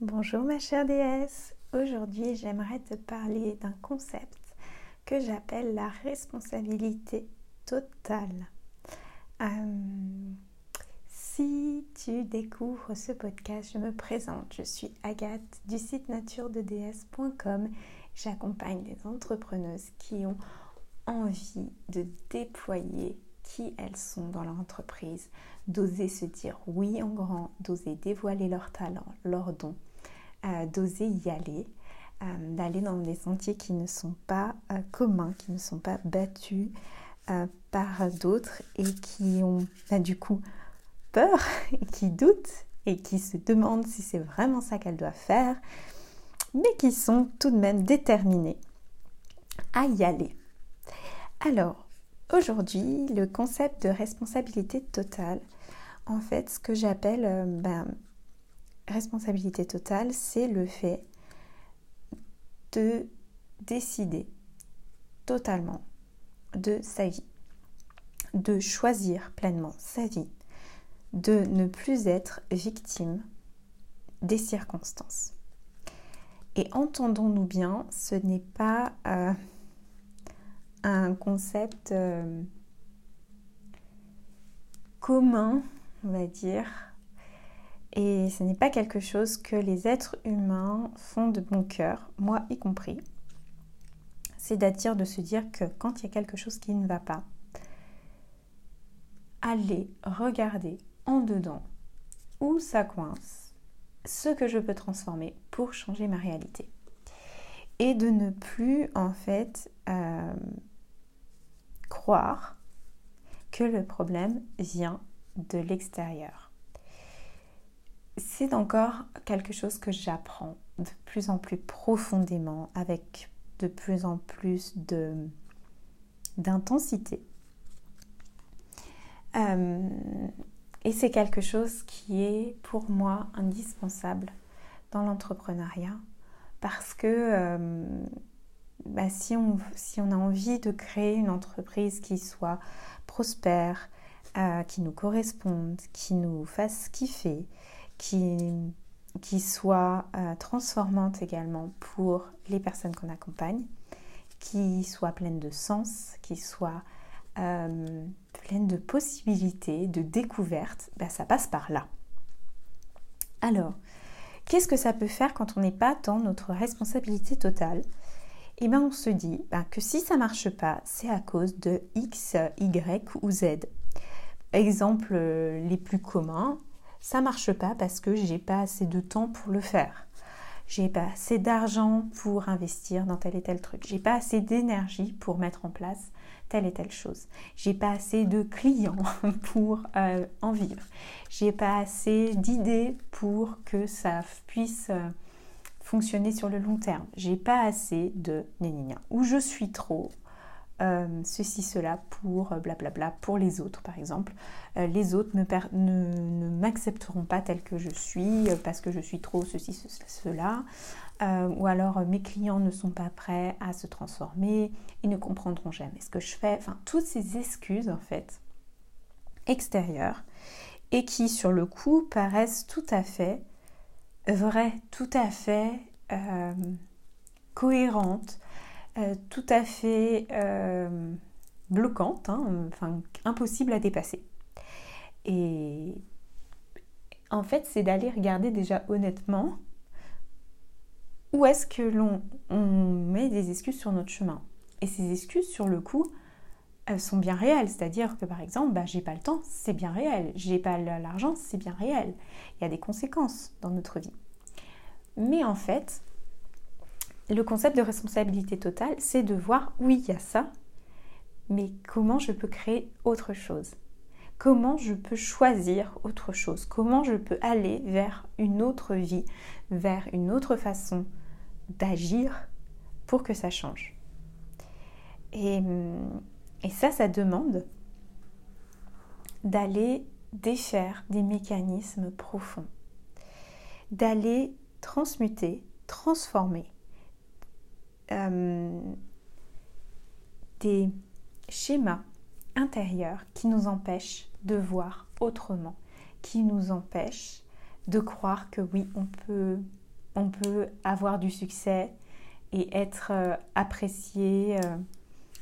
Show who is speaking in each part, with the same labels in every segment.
Speaker 1: Bonjour ma chère déesse. Aujourd'hui, j'aimerais te parler d'un concept que j'appelle la responsabilité totale. Euh, si tu découvres ce podcast, je me présente. Je suis Agathe du site naturededs.com. J'accompagne des entrepreneuses qui ont envie de déployer qui elles sont dans leur entreprise, d'oser se dire oui en grand, d'oser dévoiler leurs talents, leurs dons, euh, d'oser y aller, euh, d'aller dans des sentiers qui ne sont pas euh, communs, qui ne sont pas battus par d'autres et qui ont bah, du coup peur, et qui doutent et qui se demandent si c'est vraiment ça qu'elles doivent faire, mais qui sont tout de même déterminées à y aller. Alors, Aujourd'hui, le concept de responsabilité totale, en fait, ce que j'appelle euh, ben, responsabilité totale, c'est le fait de décider totalement de sa vie, de choisir pleinement sa vie, de ne plus être victime des circonstances. Et entendons-nous bien, ce n'est pas euh, un concept euh, commun, on va dire. Et ce n'est pas quelque chose que les êtres humains font de bon cœur, moi y compris. C'est-à-dire de se dire que quand il y a quelque chose qui ne va pas, aller regarder en dedans où ça coince, ce que je peux transformer pour changer ma réalité. Et de ne plus en fait euh, croire que le problème vient de l'extérieur. C'est encore quelque chose que j'apprends de plus en plus profondément avec de plus en plus d'intensité. Euh, et c'est quelque chose qui est pour moi indispensable dans l'entrepreneuriat parce que euh, bah, si, on, a envie de créer une entreprise qui soit prospère, euh, qui nous corresponde, qui nous fasse kiffer, qui, qui soit euh, transformante également pour les personnes qu'on accompagne, qui soit pleine de sens, qui soit euh, pleine de possibilités, de découvertes, bah, ça passe par là. Alors, qu'est-ce que ça peut faire quand on n'est pas dans notre responsabilité totale et eh bien on se dit ben, que si ça marche pas, c'est à cause de X, Y ou Z. Exemple euh, les plus communs, ça marche pas parce que j'ai pas assez de temps pour le faire. J'ai pas assez d'argent pour investir dans tel et tel truc. J'ai pas assez d'énergie pour mettre en place telle et telle chose. J'ai pas assez de clients pour euh, en vivre. J'ai pas assez d'idées pour que ça puisse euh, fonctionner sur le long terme. J'ai pas assez de. Ou je suis trop euh, ceci, cela pour euh, blablabla, pour les autres par exemple. Euh, les autres ne, m'accepteront pas tel que je suis parce que je suis trop ceci, cela. ou alors mes clients ne sont pas prêts à se transformer, ils ne comprendront jamais ce que je fais. Enfin, toutes ces excuses en fait extérieures et qui sur le coup paraissent tout à fait vraie, tout à fait euh, cohérente, euh, tout à fait euh, bloquante, hein, enfin impossible à dépasser. Et en fait, c'est d'aller regarder déjà honnêtement où est-ce que l'on met des excuses sur notre chemin. Et ces excuses, sur le coup, sont bien réelles. C'est-à-dire que par exemple, bah, j'ai pas le temps, c'est bien réel. J'ai pas l'argent, c'est bien réel. Il y a des conséquences dans notre vie. Mais en fait, le concept de responsabilité totale, c'est de voir, oui, il y a ça, mais comment je peux créer autre chose? Comment je peux choisir autre chose? Comment je peux aller vers une autre vie, vers une autre façon d'agir pour que ça change? Et, et ça, ça demande d'aller défaire des mécanismes profonds, d'aller transmuter, transformer euh, des schémas intérieurs qui nous empêchent de voir autrement, qui nous empêchent de croire que oui, on peut avoir du succès et être euh, apprécié euh,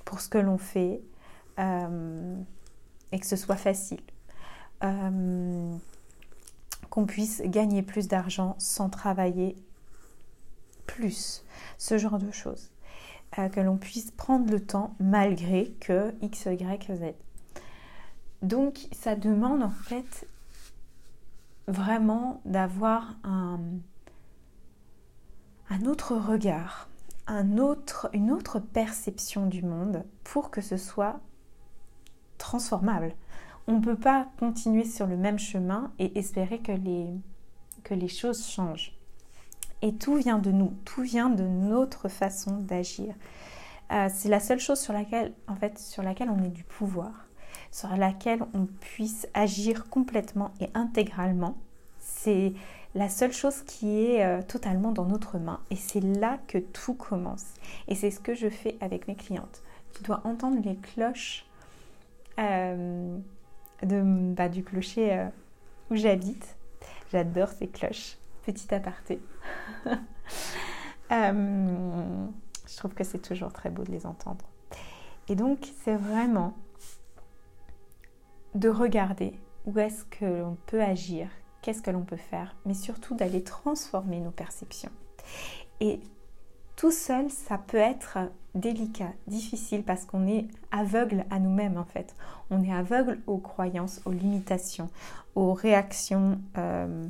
Speaker 1: pour ce que l'on fait euh, et que ce soit facile. qu'on puisse gagner plus d'argent sans travailler plus, ce genre de choses. que l'on puisse prendre le temps malgré que X, Y, Z. Donc ça demande en fait vraiment d'avoir un, un autre regard, un autre, une autre perception du monde pour que ce soit transformable. On ne peut pas continuer sur le même chemin et espérer que les, que les choses changent. Et tout vient de nous, tout vient de notre façon d'agir. Euh, c'est la seule chose sur laquelle, en fait, sur laquelle on ait du pouvoir, sur laquelle on puisse agir complètement et intégralement. C'est la seule chose qui est euh, totalement dans notre main. Et c'est là que tout commence. Et c'est ce que je fais avec mes clientes. Tu dois entendre les cloches euh, de, bah, du clocher euh, où j'habite. J'adore ces cloches. Petit aparté. je trouve que c'est toujours très beau de les entendre. Et donc, c'est vraiment de regarder où est-ce que l'on peut agir, qu'est-ce que l'on peut faire, mais surtout d'aller transformer nos perceptions. Et tout seul, ça peut être délicat, difficile, parce qu'on est aveugle à nous-mêmes en fait. On est aveugle aux croyances, aux limitations, aux réactions euh,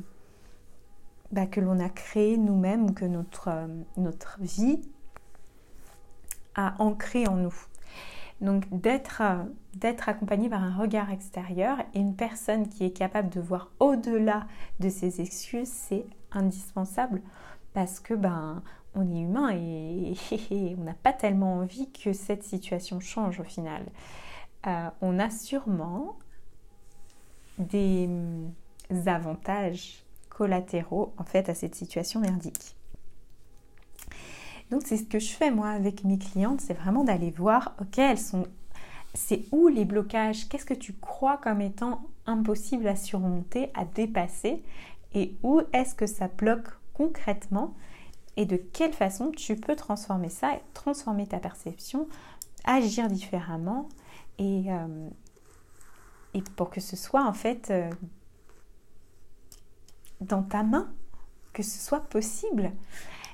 Speaker 1: bah, que l'on a créées nous-mêmes ou que notre, euh, notre vie a ancré en nous. Donc d'être euh, d'être accompagné par un regard extérieur et une personne qui est capable de voir au-delà de ses excuses, c'est indispensable parce que ben on est humain et, on n'a pas tellement envie que cette situation change au final. Euh, on a sûrement des avantages collatéraux en fait à cette situation merdique. Donc c'est ce que je fais moi avec mes clientes, c'est vraiment d'aller voir, ok, elles sont, c'est où les blocages, qu'est-ce que tu crois comme étant impossible à surmonter, à dépasser, et où est-ce que ça bloque concrètement, et de quelle façon tu peux transformer ça, transformer ta perception, agir différemment, et, euh, et pour que ce soit en fait euh, dans ta main, que ce soit possible.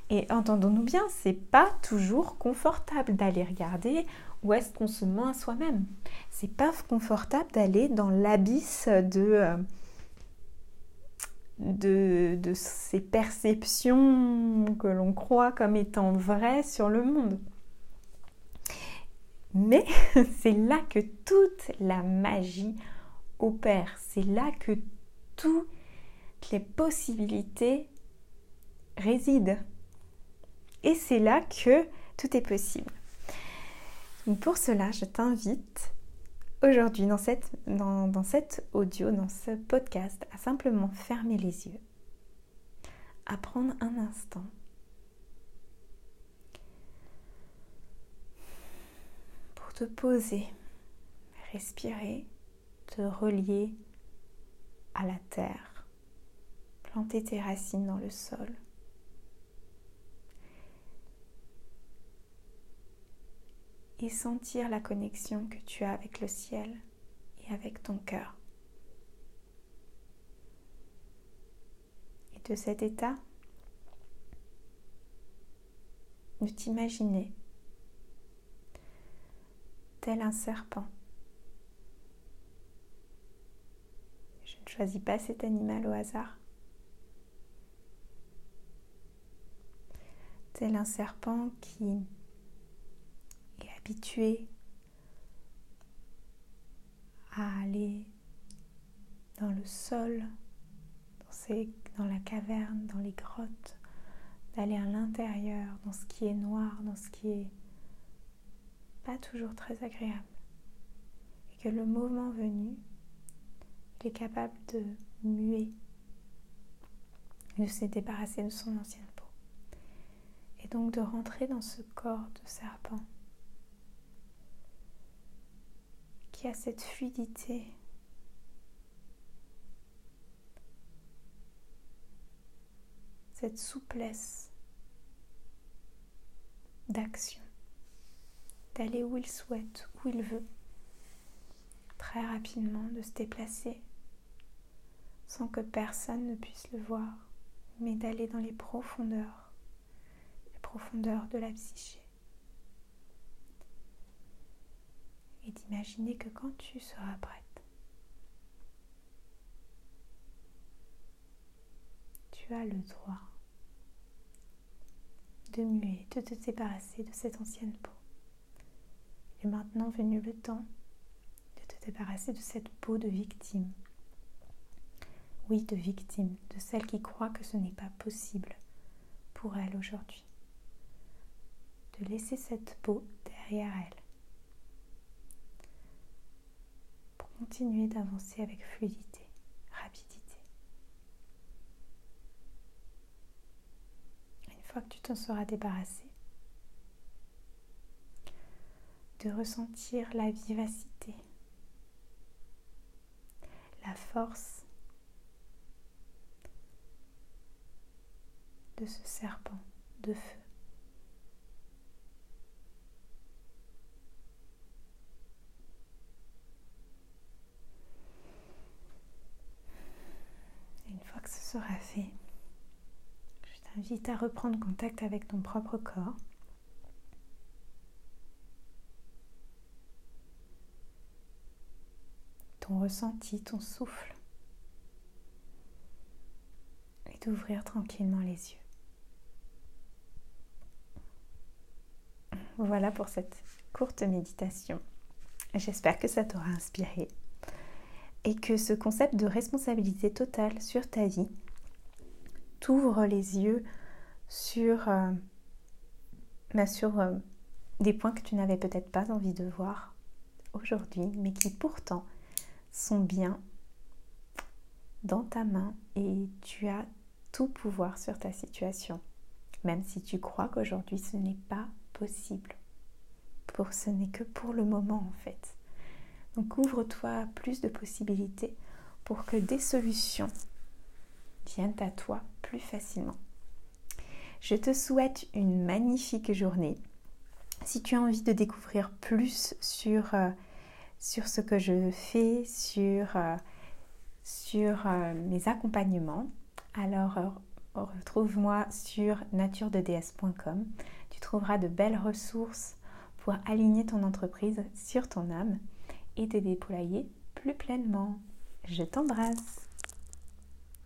Speaker 1: Et entendons-nous bien, c'est pas toujours confortable d'aller regarder où est-ce qu'on se ment à soi-même. C'est pas confortable d'aller dans l'abysse de, euh, de, ces perceptions que l'on croit comme étant vraies sur le monde. Mais c'est là que toute la magie opère. C'est là que toutes les possibilités résident. Et c'est là que tout est possible. pour cela, je t'invite aujourd'hui dans cette, audio, dans ce podcast, à simplement fermer les yeux, à prendre un instant pour te poser, respirer, te relier à la terre, planter tes racines dans le sol. Et sentir la connexion que tu as avec le ciel et avec ton cœur. Et de cet état, de t'imaginer tel un serpent. Je ne choisis pas cet animal au hasard. Tel un serpent qui à aller dans le sol, dans, dans la caverne, dans les grottes, d'aller à l'intérieur, dans ce qui est noir, dans ce qui est pas toujours très agréable. Et que le moment venu, il est capable de muer, de se débarrasser de son ancienne peau. Et donc de rentrer dans ce corps de serpent qui a cette fluidité. cette souplesse d'action, d'aller où il souhaite, où il veut, très rapidement, de se déplacer. Sans que personne ne puisse le voir, mais d'aller dans les profondeurs, les profondeurs de la psyché. Et d'imaginer que quand tu seras prête, tu as le droit de muer, de te débarrasser de cette ancienne peau. Il est maintenant venu le temps de te débarrasser de cette peau de victime. Oui, de victime, de celle qui croit que ce n'est pas possible pour elle aujourd'hui. De laisser cette peau derrière elle. Pour continuer d'avancer avec fluidité, rapidité. fois que tu t'en seras débarrassé, de ressentir la vivacité, la force de ce serpent de feu. une fois que ce sera fait, t'invite à reprendre contact avec ton propre corps. Ton ressenti, ton souffle. Et d'ouvrir tranquillement les yeux. Voilà pour cette courte méditation. J'espère que ça t'aura inspiré et que ce concept de responsabilité totale sur ta vie t'ouvre les yeux sur, euh, bah, euh, des points que tu n'avais peut-être pas envie de voir aujourd'hui, mais qui pourtant sont bien dans ta main et tu as tout pouvoir sur ta situation, même si tu crois qu'aujourd'hui ce n'est pas possible. Pour ce n'est que pour le moment en fait. Donc ouvre-toi plus de possibilités pour que des solutions viennent à toi plus facilement. Je te souhaite une magnifique journée. Si tu as envie de découvrir plus sur, euh, sur ce que je fais, sur, euh, sur euh, mes accompagnements, alors retrouve-moi sur naturededs.com. Tu trouveras de belles ressources pour aligner ton entreprise sur ton âme et te déployer plus pleinement. Je t'embrasse.